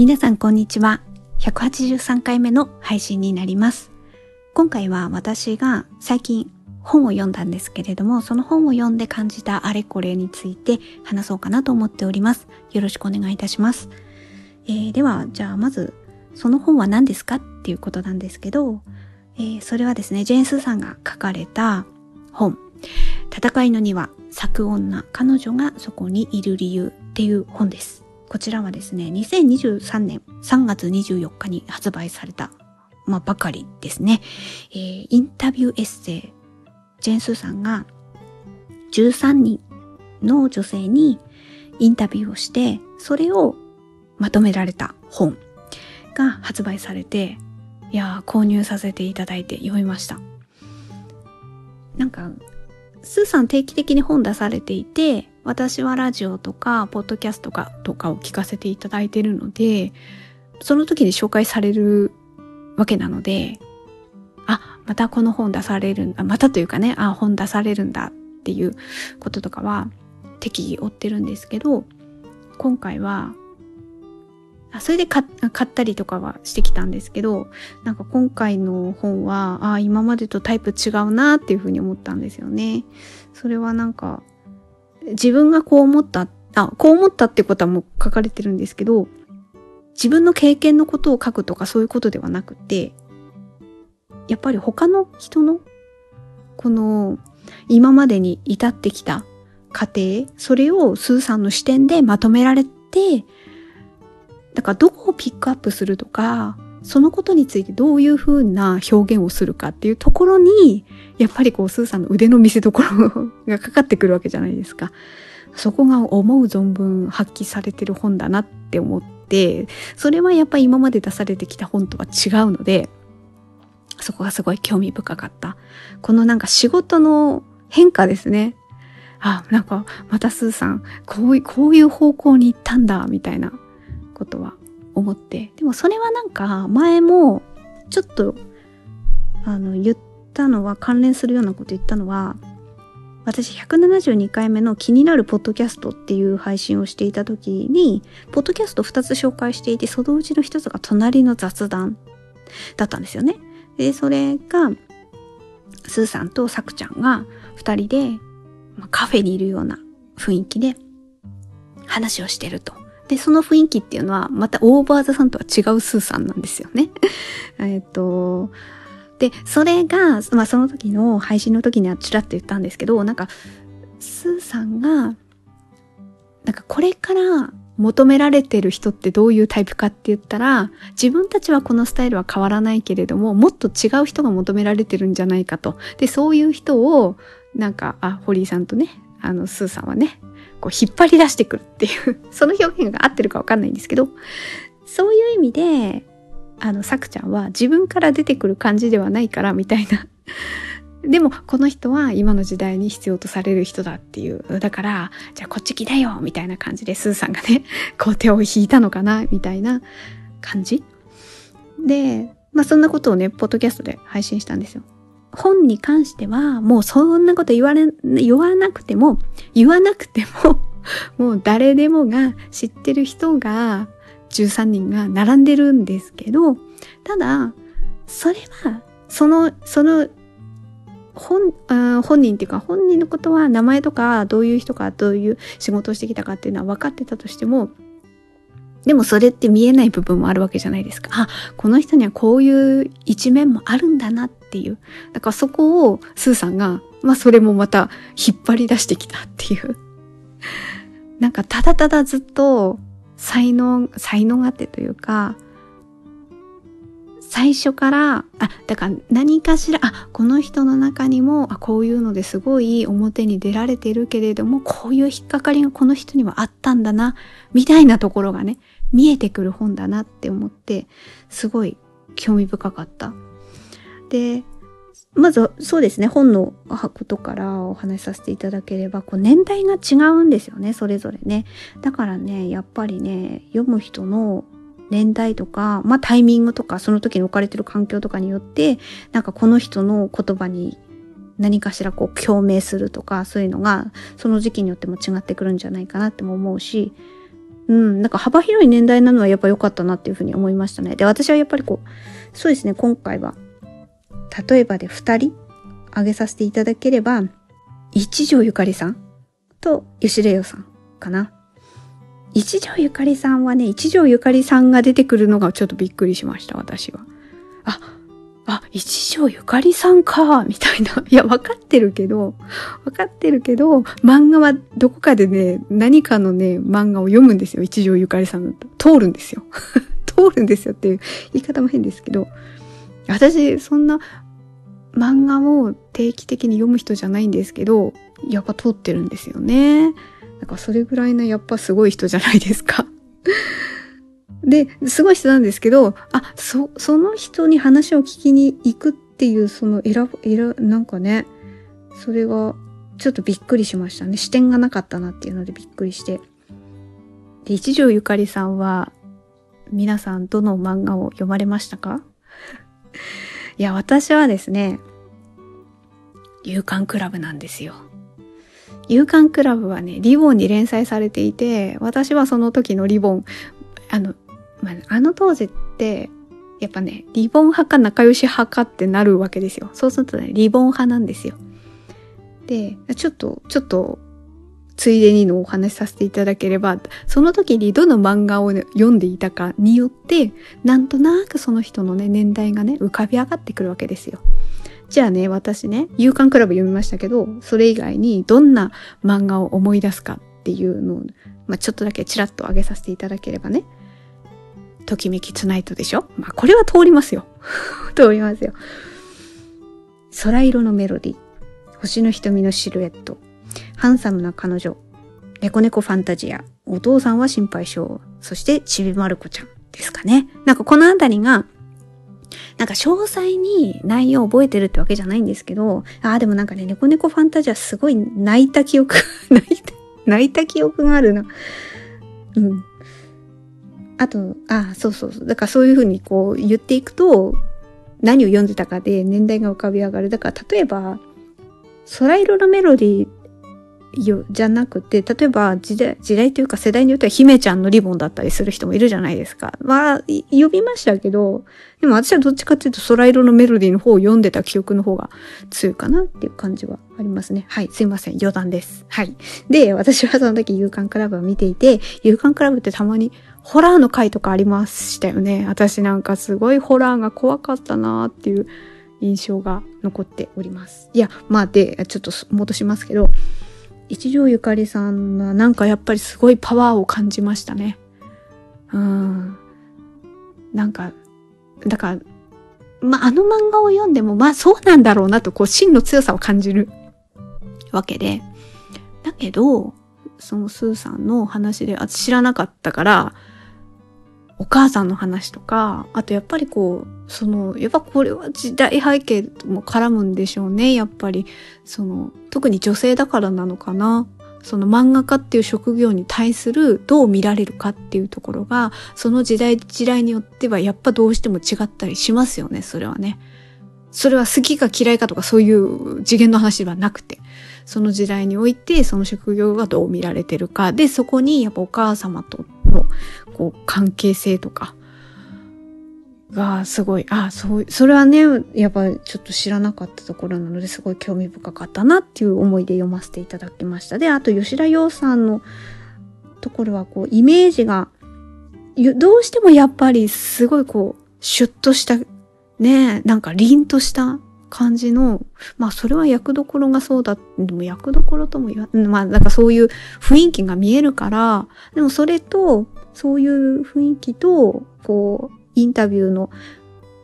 皆さんこんにちは。183回目の配信になります。今回は私が最近本を読んだんですけれども、その本を読んで感じたあれこれについて話そうかなと思っております。よろしくお願いいたします。えーでは、じゃあまず、その本は何ですかっていうことなんですけど、えーそれはですね、ジェーン・スーさんが書かれた本、戦いの庭、咲く女、彼女がそこにいる理由っていう本です。こちらはですね、2023年3月24日に発売された、まあ、ばかりですね。えーインタビューエッセイ、ジェン・スーさんが13人の女性にインタビューをして、それをまとめられた本が発売されて、いやー、購入させていただいて読みました。なんか、スーさん定期的に本出されていて、私はラジオとか、ポッドキャストとかとかを聞かせていただいているので、その時に紹介されるわけなので、あ、またこの本出されるんだ、またというかね、あ、本出されるんだっていうこととかは適宜追ってるんですけど、今回は、あそれで買買ったりとかはしてきたんですけど、なんか今回の本は、あ今までとタイプ違うなっていうふうに思ったんですよね。それはなんか、自分がこう思った、あ、こう思ったってことはもう書かれてるんですけど、自分の経験のことを書くとかそういうことではなくて、やっぱり他の人の、この、今までに至ってきた過程、それをスーさんの視点でまとめられて、だからどこをピックアップするとか、そのことについてどういうふうな表現をするかっていうところに、やっぱりこう、スーさんの腕の見せ所がかかってくるわけじゃないですか。そこが思う存分発揮されてる本だなって思って、それはやっぱり今まで出されてきた本とは違うので、そこがすごい興味深かった。このなんか仕事の変化ですね。あ、なんかまたスーさん、こういう、こういう方向に行ったんだ、みたいなことは思って。でもそれはなんか前もちょっとあの言ったのは関連するようなこと言ったのは私172回目の気になるポッドキャストっていう配信をしていた時にポッドキャスト2つ紹介していてそのうちの1つが隣の雑談だったんですよね。でそれがスーさんとサクちゃんが2人で、カフェにいるような雰囲気で話をしてると。で、その雰囲気っていうのは、またオーバーザさんとは違うスーさんなんですよね。えっと、で、それが、まあその時の配信の時にはちらっと言ったんですけど、なんか、スーさんが、なんかこれから求められてる人ってどういうタイプかって言ったら、自分たちはこのスタイルは変わらないけれども、もっと違う人が求められてるんじゃないかと。で、そういう人を、なんか、あ、堀井さんとね、あの、スーさんはね、こう引っ張り出してくるっていう、その表現が合ってるかわかんないんですけど、そういう意味で、あの、さくちゃんは自分から出てくる感じではないから、みたいな。でも、この人は今の時代に必要とされる人だっていう。だから、じゃあこっち来なよみたいな感じで、スーさんがね、こう手を引いたのかなみたいな感じ。で、まあそんなことをね、ポッドキャストで配信したんですよ。本に関しては、もうそんなこと言われ、言わなくても、言わなくても、もう誰でもが知ってる人が13人が並んでるんですけど、ただ、それは、その、その、本、本人っていうか、本人のことは名前とか、どういう人か、どういう仕事をしてきたかっていうのは分かってたとしても、でもそれって見えない部分もあるわけじゃないですか。あ、この人にはこういう一面もあるんだなっていう。だからそこをスーさんが、まあそれもまた引っ張り出してきたっていう。なんかただただずっと才能、才能があってというか、最初から、あ、だから何かしら、あ、この人の中にも、あ、こういうのですごい表に出られてるけれども、こういう引っかかりがこの人にはあったんだな、みたいなところがね、見えてくる本だなって思って、すごい興味深かった。で、まず、そうですね、本のことからお話しさせていただければ、こう年代が違うんですよね、それぞれね。だからね、やっぱりね、読む人の年代とか、まあタイミングとか、その時に置かれてる環境とかによって、なんかこの人の言葉に何かしらこう共鳴するとか、そういうのが、その時期によっても違ってくるんじゃないかなっても思うし、うん、なんか幅広い年代なのはやっぱ良かったなっていうふうに思いましたね。で、私はやっぱりこう、そうですね、今回は、例えばで2人挙げさせていただければ、一条ゆかりさんと吉田洋さんかな。一条ゆかりさんはね、一条ゆかりさんが出てくるのがちょっとびっくりしました、私は。あ、あ、一条ゆかりさんか、みたいな。いや、わかってるけど、わかってるけど、漫画はどこかでね、何かのね、漫画を読むんですよ。一条ゆかりさんだと。通るんですよ。通るんですよっていう言い方も変ですけど、私、そんな漫画を定期的に読む人じゃないんですけど、やっぱ通ってるんですよね。なんかそれぐらいのやっぱすごい人じゃないですか。で、すごい人なんですけど、あ、そ、その人に話を聞きに行くっていう、その選ぶ、選、なんかね、それがちょっとびっくりしましたね。視点がなかったなっていうのでびっくりして。で、一条ゆかりさんは、皆さんどの漫画を読まれましたか？いや、私はですね、勇敢クラブなんですよ。勇敢クラブはね、リボンに連載されていて、私はその時のリボン、あの、まあ、あの当時って、やっぱね、リボン派か仲良し派かってなるわけですよ。そうするとね、リボン派なんですよ。で、ちょっと、ちょっと、ついでにのお話しさせていただければ、その時にどの漫画を、ね、読んでいたかによって、なんとなくその人のね、年代がね、浮かび上がってくるわけですよ。じゃあね、私ね、勇敢クラブ読みましたけど、それ以外にどんな漫画を思い出すかっていうのを、まあ、ちょっとだけちらっと上げさせていただければね。ときめきツナイトでしょ？まあ、これは通りますよ。通りますよ。空色のメロディ。星の瞳のシルエット。ハンサムな彼女。猫猫ファンタジア。お父さんは心配性。そしてちびまる子ちゃんですかね。なんかこのあたりが、なんか詳細に内容を覚えてるってわけじゃないんですけど、ああ、でもなんかね、猫猫ファンタジアすごい泣いた記憶、泣いた、泣いた記憶があるな。うん。あと、あ、そうそうそう。だからそういうふうにこう言っていくと、何を読んでたかで年代が浮かび上がる。だから例えば、空色のメロディよ、じゃなくて、例えば時代、時代というか世代によっては姫ちゃんのリボンだったりする人もいるじゃないですか。まあ、呼びましたけど、でも私はどっちかっていうと空色のメロディーの方を読んでた記憶の方が強いかなっていう感じはありますね。はい、すいません。余談です。はい。で、私はその時勇敢クラブを見ていて、勇敢クラブってたまにホラーの回とかありましたよね。私なんかすごいホラーが怖かったなっていう印象が残っております。いや、まあで、ちょっと戻しますけど、一条ゆかりさんはなんかやっぱりすごいパワーを感じましたね。うん。なんか、だから、まあ、あの漫画を読んでも、まあそうなんだろうなと、こう、真の強さを感じるわけで。だけど、そのスーさんの話で、あ知らなかったから、お母さんの話とか、あとやっぱりこう、その、やっぱこれは時代背景も絡むんでしょうね。やっぱり、その、特に女性だからなのかな。その漫画家っていう職業に対するどう見られるかっていうところが、その時代時代によってはやっぱどうしても違ったりしますよね、それはね。それは好きか嫌いかとかそういう次元の話ではなくて、その時代においてその職業がどう見られてるか、で、そこにやっぱお母様とのこう関係性とかがすごい、あ、そう、それはね、やっぱちょっと知らなかったところなのですごい興味深かったなっていう思いで読ませていただきました。で、あと吉田洋さんのところはこうイメージが、どうしてもやっぱりすごいこう、シュッとした、ね、なんか凛とした感じの、まあそれは役どころがそうだ、でも役どころとも言わ、まあなんかそういう雰囲気が見えるから、でもそれと、そういう雰囲気と、こう、インタビューの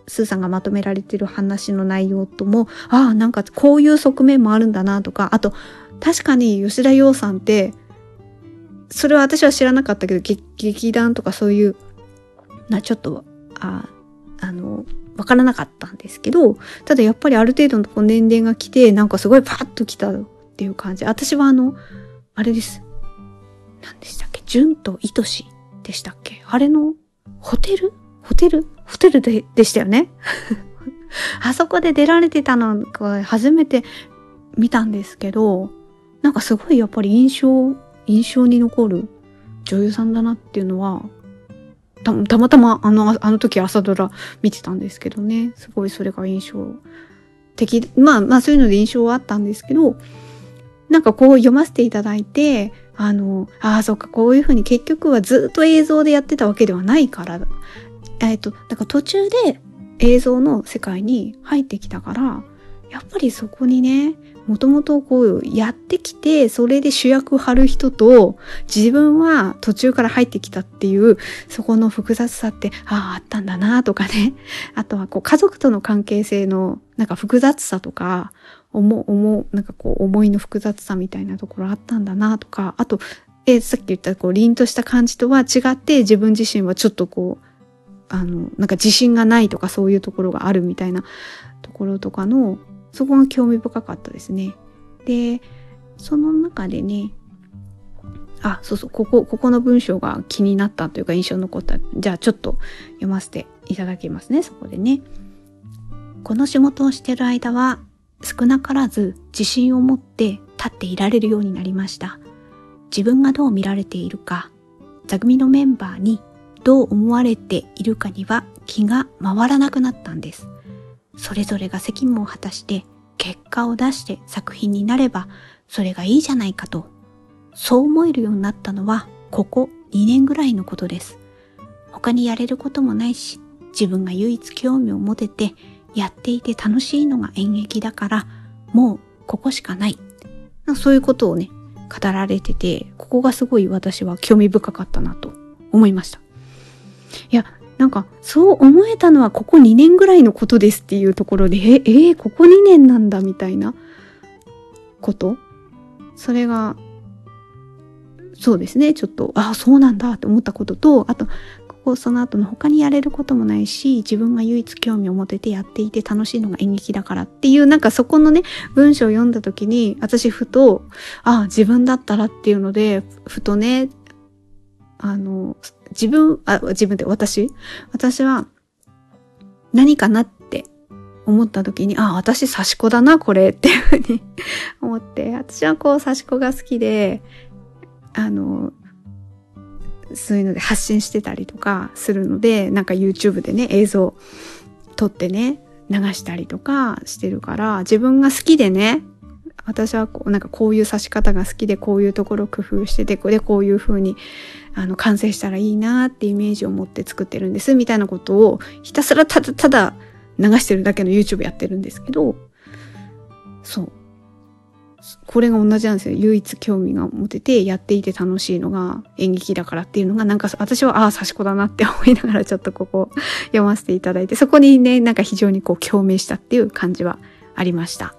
スーさんがまとめられてる話の内容とも、ああ、なんかこういう側面もあるんだなとか、あと、確かに吉田洋さんって、それは私は知らなかったけど、劇団とかそういう、な、ちょっと、あ、あの、わからなかったんですけど、ただやっぱりある程度のこ年齢が来て、なんかすごいパッと来たっていう感じ。私はあの、あれです。何でしたっけ？純と愛しでしたっけ？あれの、ホテル？ホテル？ホテルで、でしたよね。あそこで出られてたのが初めて見たんですけど、なんかすごいやっぱり印象、印象に残る女優さんだなっていうのは、たたまたまあの、あの時朝ドラ見てたんですけどね、すごいそれが印象的、まあまあそういうので印象はあったんですけど、なんかこう読ませていただいて、あの、ああ、そっか、こういうふうに結局はずっと映像でやってたわけではないから、えっ、と、だから途中で映像の世界に入ってきたから、やっぱりそこにね、もともとこうやってきて、それで主役張る人と、自分は途中から入ってきたっていう、そこの複雑さって、ああ、あったんだなとかね。あとはこう家族との関係性のなんか複雑さとか、思、思、なんかこう思いの複雑さみたいなところあったんだなとか、あと、えさっき言ったこう凛とした感じとは違って自分自身はちょっとこう、あの、なんか自信がないとかそういうところがあるみたいなところとかの、そこが興味深かったですね。で、その中でね、あ、そうそう、ここ、ここの文章が気になったというか印象に残った。じゃあちょっと読ませていただきますね、そこでね。この仕事をしてる間は少なからず自信を持って立っていられるようになりました。自分がどう見られているか、座組のメンバーにどう思われているかには気が回らなくなったんです。それぞれが責務を果たして結果を出して作品になればそれがいいじゃないかと、そう思えるようになったのはここ2年ぐらいのことです。他にやれることもないし、自分が唯一興味を持ててやっていて楽しいのが演劇だから、もうここしかない。そういうことをね、語られてて、ここがすごい私は興味深かったなと思いました。いや、なんか、そう思えたのはここ2年ぐらいのことですっていうところで、え、えー、ここ2年なんだみたいなこと？それが、そうですね、ちょっと、ああ、そうなんだって思ったことと、あと、こうその後の他にやれることもないし自分が唯一興味を持ててやっていて楽しいのが演劇だからっていうなんかそこのね文章を読んだ時に私ふとああ自分だったらっていうのでふとねあの自分あ自分で私？私は何かなって思った時に、あ、私刺し子だな、これっていうふうに 思って、私はこう刺し子が好きで、あの、そういうので発信してたりとかするので、なんか YouTube でね、映像撮ってね、流したりとかしてるから、自分が好きでね、私はこうなんかこういう刺し方が好きでこういうところ工夫してて、でこういう風にあの完成したらいいなってイメージを持って作ってるんですみたいなことをひたすらただただ流してるだけの YouTube やってるんですけど、そう。これが同じなんですよ。唯一興味が持ててやっていて楽しいのが演劇だからっていうのがなんか私はああ、刺し子だなって思いながらちょっとここ読ませていただいて、そこにね、なんか非常にこう共鳴したっていう感じはありました。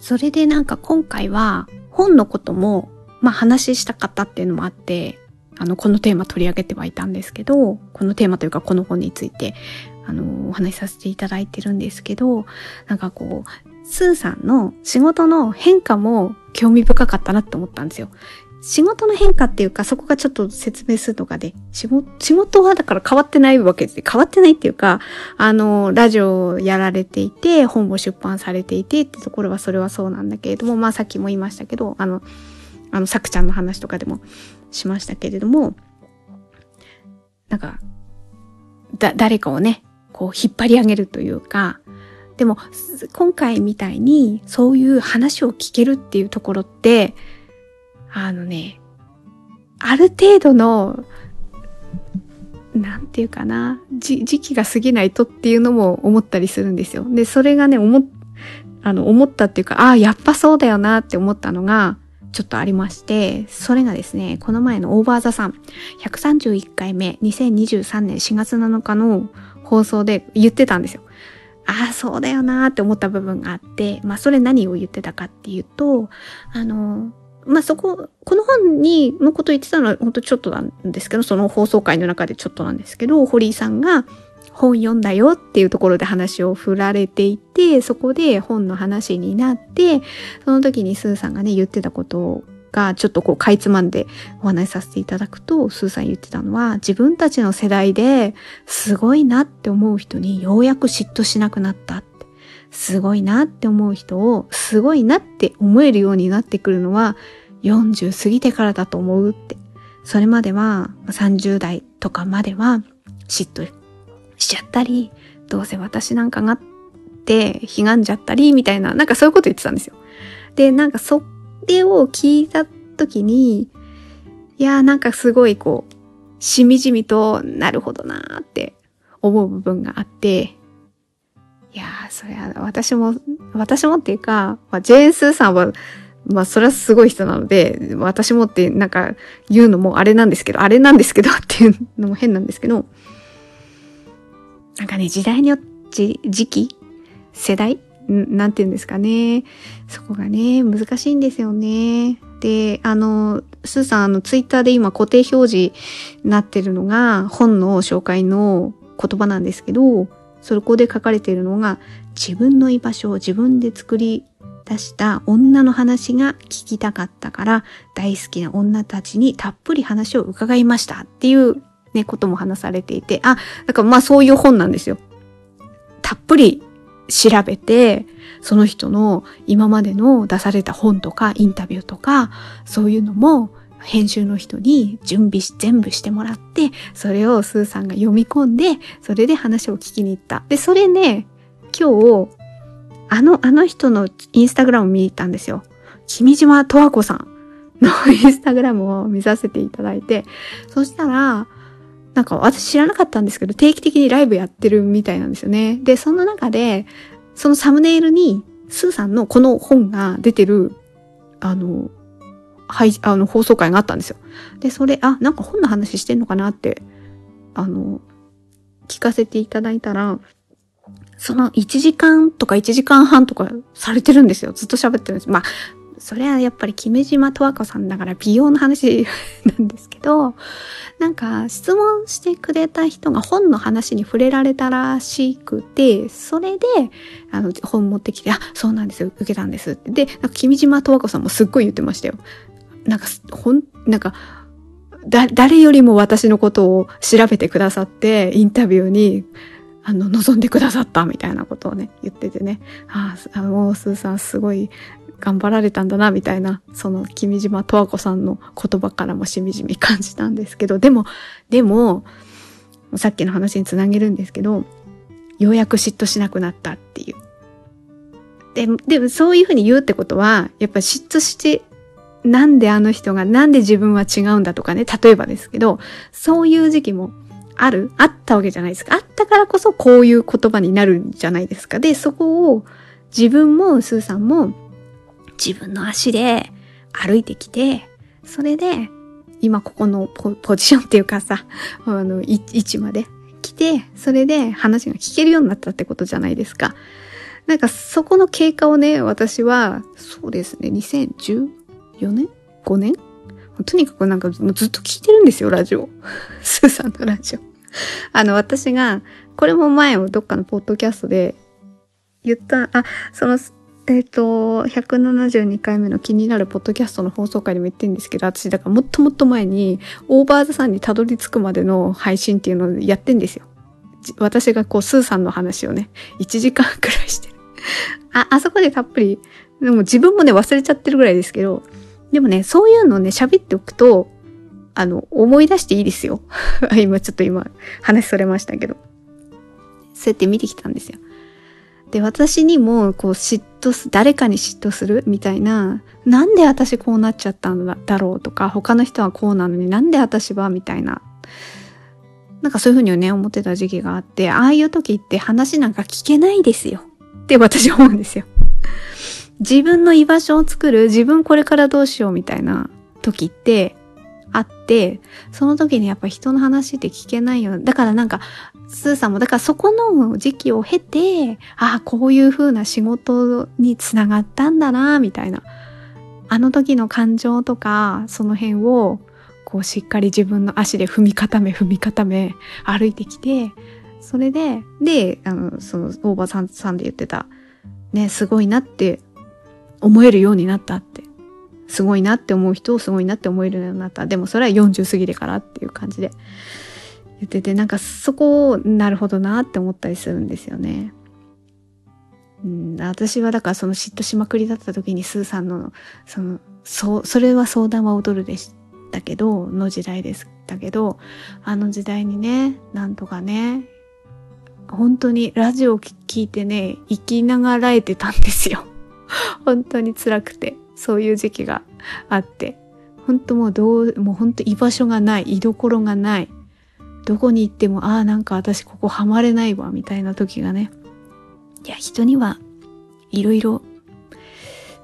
それでなんか今回は本のこともまあ話したかったっていうのもあって、あの、このテーマ取り上げてはいたんですけど、このテーマというかこの本について、あの、お話しさせていただいてるんですけど、なんかこう、スーさんの仕事の変化も興味深かったなって思ったんですよ。仕事の変化っていうか、そこがちょっと説明するとかで、仕事、はだから変わってないわけです。変わってないっていうか、あの、ラジオをやられていて、本も出版されていてってところはそれはそうなんだけれども、まあさっきも言いましたけど、あの、あの、さくちゃんの話とかでもしましたけれども、なんか、だ、誰かをね、こう引っ張り上げるというか、でも今回みたいにそういう話を聞けるっていうところって、あのね、ある程度の、なんていうかな、時期が過ぎないとっていうのも思ったりするんですよ。で、それがね、思あの、思ったっていうか、ああ、やっぱそうだよなって思ったのが、ちょっとありまして、それがですね、この前のオーバーザさん、131回目、2023年4月7日の放送で言ってたんですよ。ああ、そうだよなーって思った部分があって、まあそれ何を言ってたかっていうと、あの、まあそこ、この本に、のこと言ってたのは本当ちょっとなんですけど、その放送回の中でちょっとなんですけど、堀井さんが本読んだよっていうところで話を振られていて、そこで本の話になって、その時にスーさんがね、言ってたことがちょっとこうかいつまんでお話しさせていただくと、スーさん言ってたのは、自分たちの世代ですごいなって思う人にようやく嫉妬しなくなった。すごいなって思う人をすごいなって思えるようになってくるのは40過ぎてからだと思うって。それまでは30代とかまでは嫉妬しちゃったり、どうせ私なんかがって悲願じゃったりみたいな、なんかそういうこと言ってたんですよ。で、なんかそれを聞いた時に、いやーなんかすごいこう、しみじみとなるほどなーって思う部分があって、いやー、そりゃ私も、私もっていうか、まあ、ジェーン・スーさんはまあそれはすごい人なので、私もってなんか言うのもあれなんですけど、あれなんですけど っていうのも変なんですけど、なんかね、時代によって、時期世代なんて言うんですかね。そこがね、難しいんですよね。で、あの、スーさん、あの、ツイッターで今固定表示になってるのが、本の紹介の言葉なんですけど、そこで書かれているのが、自分の居場所を自分で作り出した女の話が聞きたかったから大好きな女たちにたっぷり話を伺いましたっていうね、ことも話されていて、あ、だかまあそういう本なんですよ。たっぷり調べて、その人の今までの出された本とかインタビューとか、そういうのも編集の人に準備し、全部してもらって、それをスーさんが読み込んで、それで話を聞きに行った。で、それね、今日、あの、あの人のインスタグラムを見に行ったんですよ。君島十和子さんの インスタグラムを見させていただいて、そしたら、なんか私知らなかったんですけど、定期的にライブやってるみたいなんですよね。で、その中で、そのサムネイルに、スーさんのこの本が出てる、あの、はい、あの、放送会があったんですよ。で、それ、あ、なんか本の話してんのかなって、あの、聞かせていただいたら、その1時間とか1時間半とかされてるんですよ。ずっと喋ってるんです。まあ、それはやっぱり姫島十和子さんだから美容の話なんですけど、なんか質問してくれた人が本の話に触れられたらしくて、それで、あの、本持ってきて、あ、そうなんですよ、受けたんです。で、なんか君島十和子さんもすっごい言ってましたよ。なんか、ほん、なんか、だ、誰よりも私のことを調べてくださって、インタビューにあの、望んでくださったみたいなことをね、言っててね、ああ、もうスーさんすごい頑張られたんだな、みたいな、その、君島十和子さんの言葉からもしみじみ感じたんですけど、でも、でも、さっきの話につなげるんですけど、ようやく嫉妬しなくなったっていう。ででもそういうふうに言うってことは、やっぱり嫉妬して、なんであの人が、なんで自分は違うんだとかね、例えばですけど、そういう時期もあるあったわけじゃないですか。あったからこそこういう言葉になるんじゃないですか。で、そこを自分もスーさんも自分の足で歩いてきて、それで今ここのポジションっていうかさ、あの、位置まで来て、それで話が聞けるようになったってことじゃないですか。なんかそこの経過をね、私は、そうですね、2010 4年 ?5 年？とにかくなんかずっと聞いてるんですよ、ラジオ。スーさんのラジオ。あの、私が、これも前をどっかのポッドキャストで言った、あ、その、えっ、ー、と、172回目の気になるポッドキャストの放送回でも言ってるんですけど、私だからもっともっと前に、オーバーザさんにたどり着くまでの配信っていうのをやってんですよ。私がこう、スーさんの話をね、1時間くらいしてる。あ、あそこでたっぷり、でも自分もね、忘れちゃってるぐらいですけど、でもね、そういうのね、喋っておくと、あの、思い出していいですよ。今ちょっと今話それましたけど。そうやって見てきたんですよ。で、私にもこう嫉妬す、誰かに嫉妬する？みたいな、なんで私こうなっちゃったんだろうとか、他の人はこうなのになんで私は？みたいな。なんかそういうふうにね、思ってた時期があって、ああいう時って話なんか聞けないですよ。って私思うんですよ。自分の居場所を作る、自分これからどうしようみたいな時って、あって、その時にやっぱ人の話って聞けないよ。だからなんか、スーさんも、だからそこの時期を経て、ああ、こういう風な仕事につながったんだな、みたいな。あの時の感情とか、その辺を、こうしっかり自分の足で踏み固め、踏み固め、歩いてきて、それで、で、あの、その、大場さんさんで言ってた、ね、すごいなって思えるようになったってすごいなって思う人をすごいなって思えるようになった。でもそれは40過ぎてからっていう感じで言ってて、なんかそこをなるほどなって思ったりするんですよね。うん、私はだからその嫉妬しまくりだった時にスーさんのそのそう、それは相談は踊るでしたけど、の時代でしたけど、あの時代にね、なんとかね、本当にラジオを聞いてね、生きながらえてたんですよ。本当に辛くて、そういう時期があって。本当もうどう、もう本当居場所がない、居所がない。どこに行っても、ああ、なんか私ここハマれないわ、みたいな時がね。いや、人にはいろいろ、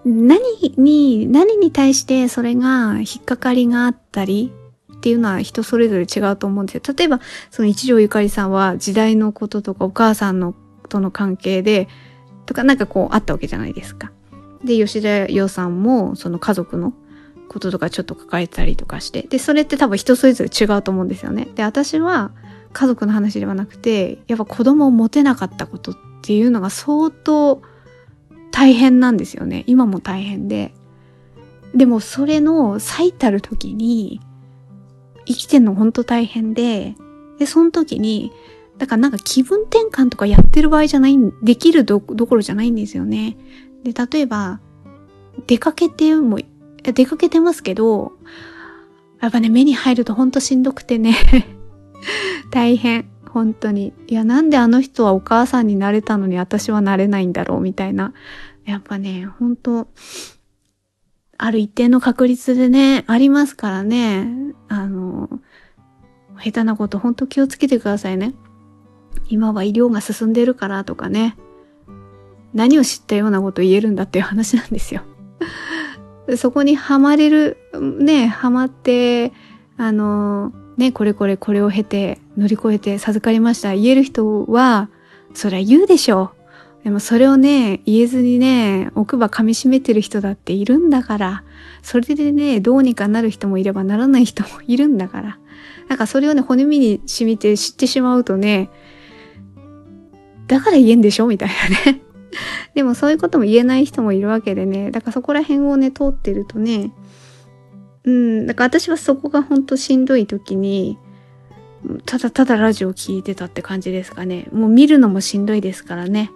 何に、何に対してそれが引っかかりがあったりっていうのは人それぞれ違うと思うんですよ。例えば、その一条ゆかりさんは時代のこととかお母さんのとの関係で、とかなんかこうあったわけじゃないですか。で、吉田洋さんもその家族のこととかちょっと抱えたりとかして。で、それって多分人それぞれ違うと思うんですよね。で、私は家族の話ではなくて、やっぱ子供を持てなかったことっていうのが相当大変なんですよね。今も大変で。でもそれの最たる時に、生きてんの本当大変で、で、その時に、だからなんか気分転換とかやってる場合じゃない、できるどころじゃないんですよね。で、例えば、出かけても出かけてますけど、やっぱね、目に入るとほんとしんどくてね 大変。本当に。いや、なんであの人はお母さんになれたのに私はなれないんだろうみたいな。やっぱね、本当ある一定の確率でね、ありますからね。あの、下手なこと本当気をつけてくださいね。今は医療が進んでるからとかね。何を知ったようなこと言えるんだっていう話なんですよ。そこにはまれる、ね、はまって、あの、ね、これこれこれを経て乗り越えて授かりました。言える人は、そりゃ言うでしょう。でもそれをね、言えずにね、奥歯噛み締めてる人だっているんだから、それでね、どうにかなる人もいればならない人もいるんだから。なんかそれをね、骨身に染みて知ってしまうとね、だから言えんでしょみたいなね。でもそういうことも言えない人もいるわけでね。だからそこら辺をね、通ってるとね、うん、だから私はそこがほんとしんどい時に、ただただラジオ聴いてたって感じですかね。もう見るのもしんどいですからね。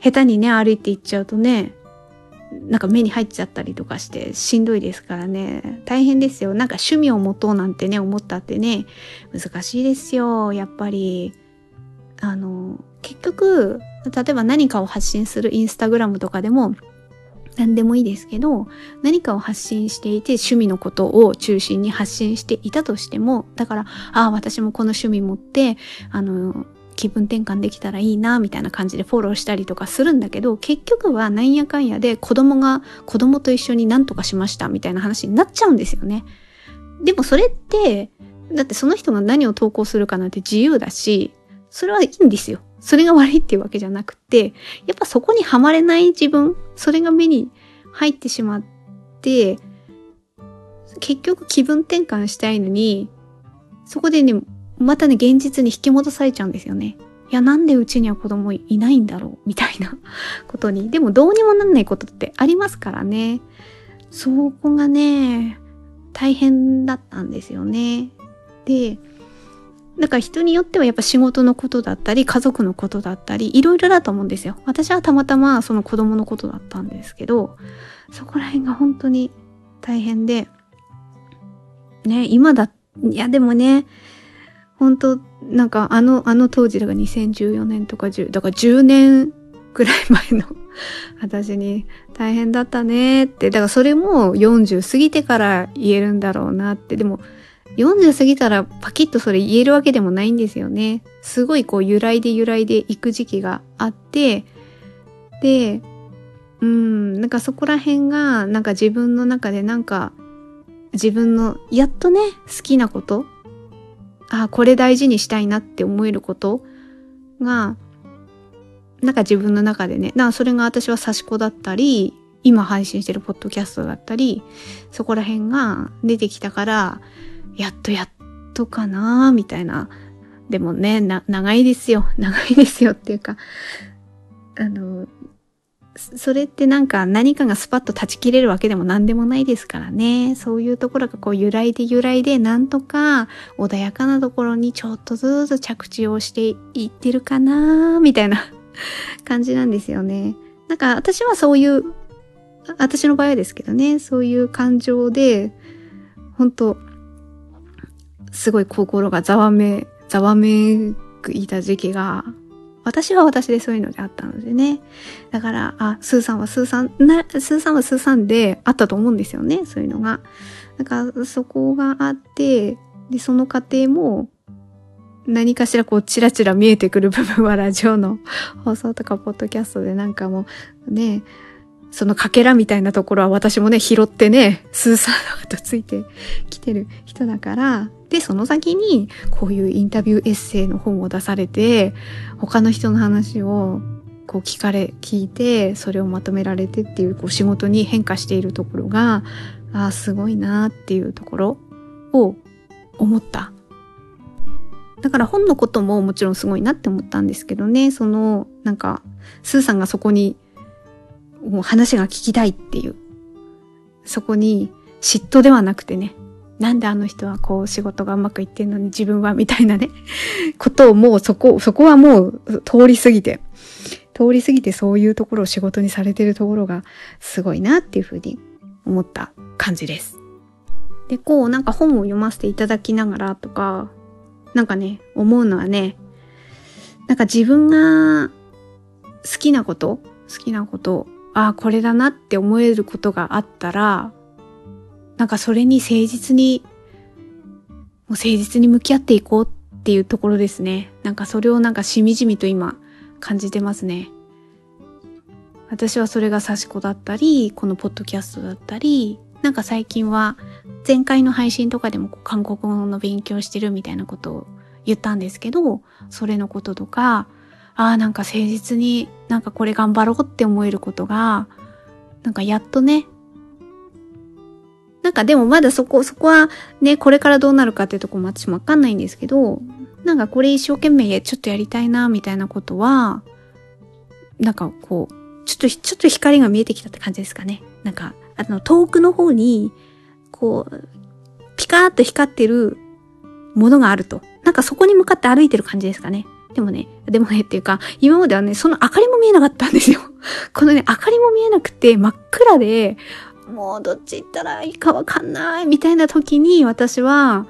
下手にね、歩いて行っちゃうとね、なんか目に入っちゃったりとかしてしんどいですからね。大変ですよ。なんか趣味を持とうなんてね、思ったってね、難しいですよ。やっぱり。あの、結局、例えば何かを発信するインスタグラムとかでも、何でもいいですけど、何かを発信していて趣味のことを中心に発信していたとしても、だから、ああ、私もこの趣味持って、あの、気分転換できたらいいな、みたいな感じでフォローしたりとかするんだけど、結局はなんやかんやで子供が子供と一緒に何とかしました、みたいな話になっちゃうんですよね。でもそれって、だってその人が何を投稿するかなんて自由だし、それはいいんですよ。それが悪いっていうわけじゃなくて、やっぱそこにはまれない自分、それが目に入ってしまって、結局気分転換したいのに、そこでね、またね、現実に引き戻されちゃうんですよね。いや、なんでうちには子供いないんだろうみたいな ことに。でもどうにもなんないことってありますからね。そこがね、大変だったんですよね。で、だから人によってはやっぱ仕事のことだったり、家族のことだったり、いろいろだと思うんですよ。私はたまたまその子供のことだったんですけど、そこら辺が本当に大変で、ね、今だ、いやでもね、本当なんかあの、あの当時だから2014年とか10、だから10年くらい前の私に大変だったねって、だからそれも40過ぎてから言えるんだろうなって、でも40過ぎたらパキッとそれ言えるわけでもないんですよね。すごいこう揺らいで揺らいでいく時期があって、で、うん、なんかそこら辺が、なんか自分の中でなんか、自分のやっとね、好きなこと、あ、これ大事にしたいなって思えることが、なんか自分の中でね、なそれが私は差し子だったり、今配信してるポッドキャストだったり、そこら辺が出てきたから、やっとやっとかなみたいな。でもね、な、長いですよ。長いですよっていうか、あの、それってなんか何かがスパッと断ち切れるわけでも何でもないですからね。そういうところがこう揺らいで揺らいでなんとか穏やかなところにちょっとずつ着地をしていってるかなみたいな 感じなんですよね。なんか私はそういう私の場合はですけどね、そういう感情で、本当すごい心がざわめ、ざわめくいた時期が、私は私でそういうのであったのでね。だから、あ、スーさんはスーさん、な、スーさんはスーさんであったと思うんですよね、そういうのが。だからそこがあって、で、その過程も、何かしらこう、チラチラ見えてくる部分はラジオの放送とか、ポッドキャストでなんかもね、そのかけらみたいなところは私もね、拾ってね、スーサーのとついてきてる人だから、で、その先に、こういうインタビューエッセイの本を出されて、他の人の話を、こう聞かれ、聞いて、それをまとめられてっていう、こう仕事に変化しているところが、ああ、すごいなっていうところを思った。だから本のことももちろんすごいなって思ったんですけどね、その、なんか、スーさんがそこに、もう話が聞きたいっていう、そこに嫉妬ではなくてね、なんであの人はこう仕事がうまくいってんのに自分はみたいなね、ことをもうそこ、そこはもう通り過ぎて、通り過ぎてそういうところを仕事にされてるところがすごいなっていうふうに思った感じです。で、こうなんか本を読ませていただきながらとか、なんかね、思うのはね、なんか自分が好きなこと、好きなこと、ああ、これだなって思えることがあったら、なんかそれに誠実に、もう誠実に向き合っていこうっていうところですね。なんかそれをなんかしみじみと今感じてますね。私はそれが刺し子だったり、このポッドキャストだったり、なんか最近は前回の配信とかでも韓国語の勉強してるみたいなことを言ったんですけど、それのこととか、ああ、なんか誠実になんかこれ頑張ろうって思えることが、なんかやっとね、なんかでもまだそこ、そこはね、これからどうなるかっていうとこも私もわかんないんですけど、なんかこれ一生懸命ちょっとやりたいな、みたいなことは、なんかこう、ちょっと、ちょっと光が見えてきたって感じですかね。なんか、あの、遠くの方に、こう、ピカーッと光ってるものがあると。なんかそこに向かって歩いてる感じですかね。でもね、でもねっていうか、今まではね、その明かりも見えなかったんですよ。このね、明かりも見えなくて真っ暗で、もうどっち行ったらいいかわかんないみたいな時に私は、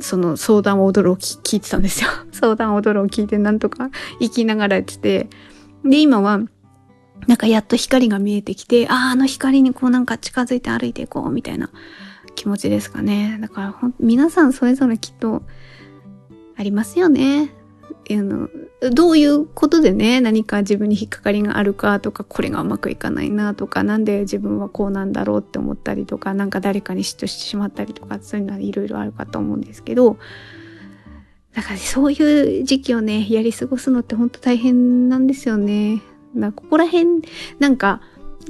その相談を踊るを聞いてたんですよ。相談を踊るを聞いてなんとか生きながらやってて。で、今は、なんかやっと光が見えてきて、ああ、あの光にこうなんか近づいて歩いていこうみたいな気持ちですかね。だから、皆さんそれぞれきっとありますよね。あの、どういうことでね、何か自分に引っかかりがあるかとか、これがうまくいかないなとか、なんで自分はこうなんだろうって思ったりとか、なんか誰かに嫉妬してしまったりとか、そういうのはいろいろあるかと思うんですけど、だからそういう時期をね、やり過ごすのってほんと大変なんですよね。だここら辺、なんか、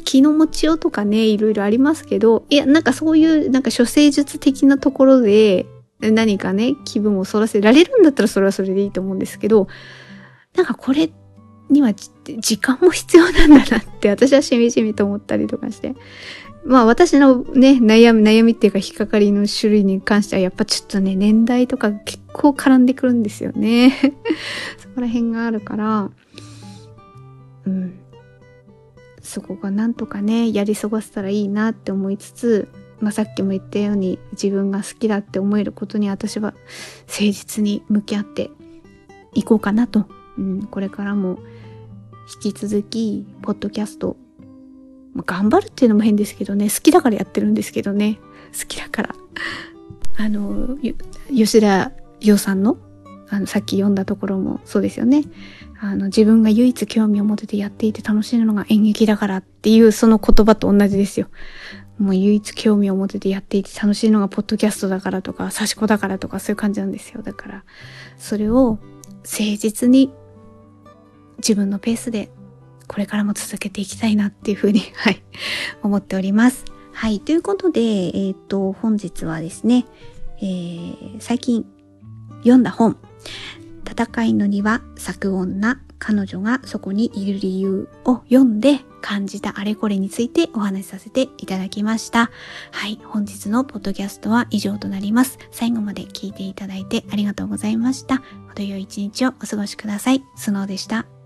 気の持ちようとかね、いろいろありますけど、いや、なんかそういう、なんか処世術的なところで、何かね、気分をそらせられるんだったらそれはそれでいいと思うんですけど、なんかこれには時間も必要なんだなって私はしみじみと思ったりとかして。まあ私のね、悩み、悩みっていうか引っかかりの種類に関してはやっぱちょっとね、年代とか結構絡んでくるんですよね。そこら辺があるから、うん。そこがなんとかね、やり過ごせたらいいなって思いつつ、まあ、さっきも言ったように自分が好きだって思えることに私は誠実に向き合っていこうかなと、うん、これからも引き続きポッドキャスト、まあ、頑張るっていうのも変ですけどね。好きだからやってるんですけどね。好きだからあの吉田洋さんのあのさっき読んだところもそうですよね。あの自分が唯一興味を持ててやっていて楽しいのが演劇だからっていうその言葉と同じですよ。もう唯一興味を持ててやっていて楽しいのがポッドキャストだからとか、刺し子だからとかそういう感じなんですよ。だから、それを誠実に自分のペースでこれからも続けていきたいなっていうふうに、はい、思っております。はい。ということで、えっ、と、本日はですね、えー、最近読んだ本、戦いの庭、咲く女、彼女がそこにいる理由を読んで感じたあれこれについてお話しさせていただきました。はい、本日のポッドキャストは以上となります。最後まで聞いていただいてありがとうございました。程よい一日をお過ごしください。スノーでした。